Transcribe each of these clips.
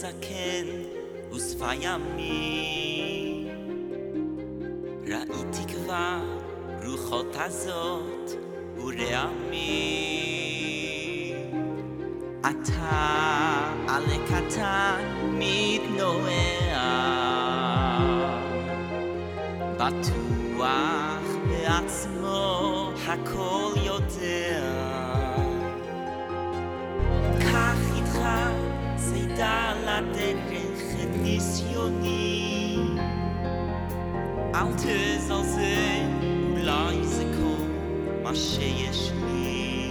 זקן ושפע ימים ראיתי כבר רוחות הזאת ורעמים. אתה עלה קטן מתנועע בטוח בעצמו הכל יודע. קח איתך צידה לדרך את ניסיוני אל תזלזל, אולי זה כל מה שיש לי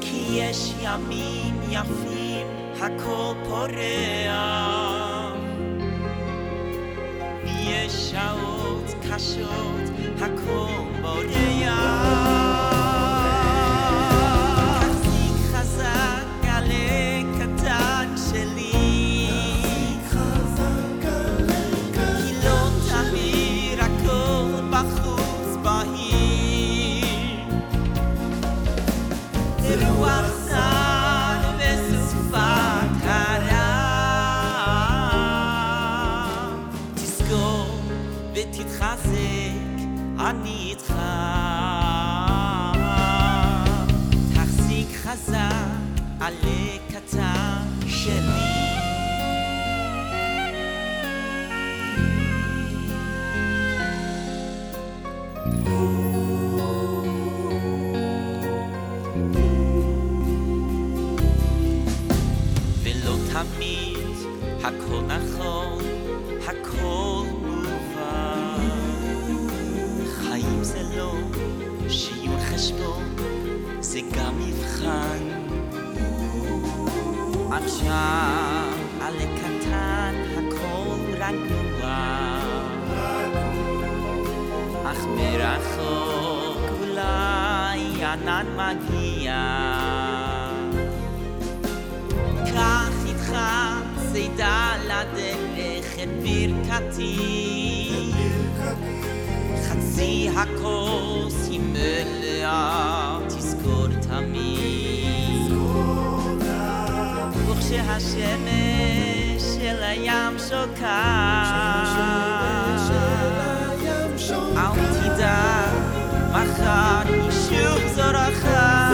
כי יש ימים יפים, הכל פורח ויש שעות קשות, אני איתך. תחזיק חזק, עלה קטן שלי. ולא תמיד הכל נכון, עכשיו עלה קטן, הכל רגוע. אך מרחוק אולי ענן מגיע. קח איתך צידה לדרך את ברכתי חצי הכוס היא מלאה תזכור תמיד וכשהשמש של הים שוקעת אל תדאג מחר היא שוב זורחת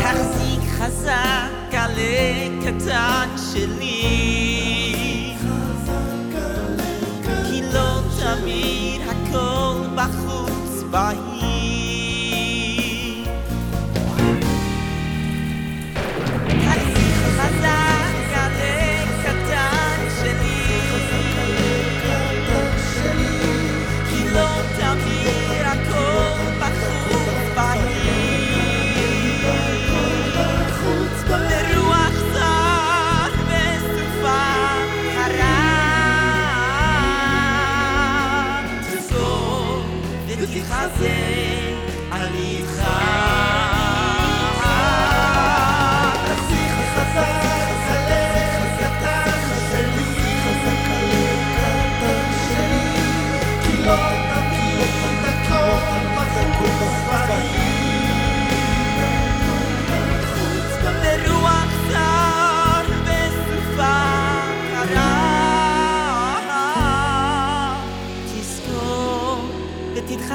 תחזיק חזק, גלה קטן שלי כי לא תמיד הכל בחוץ בהיר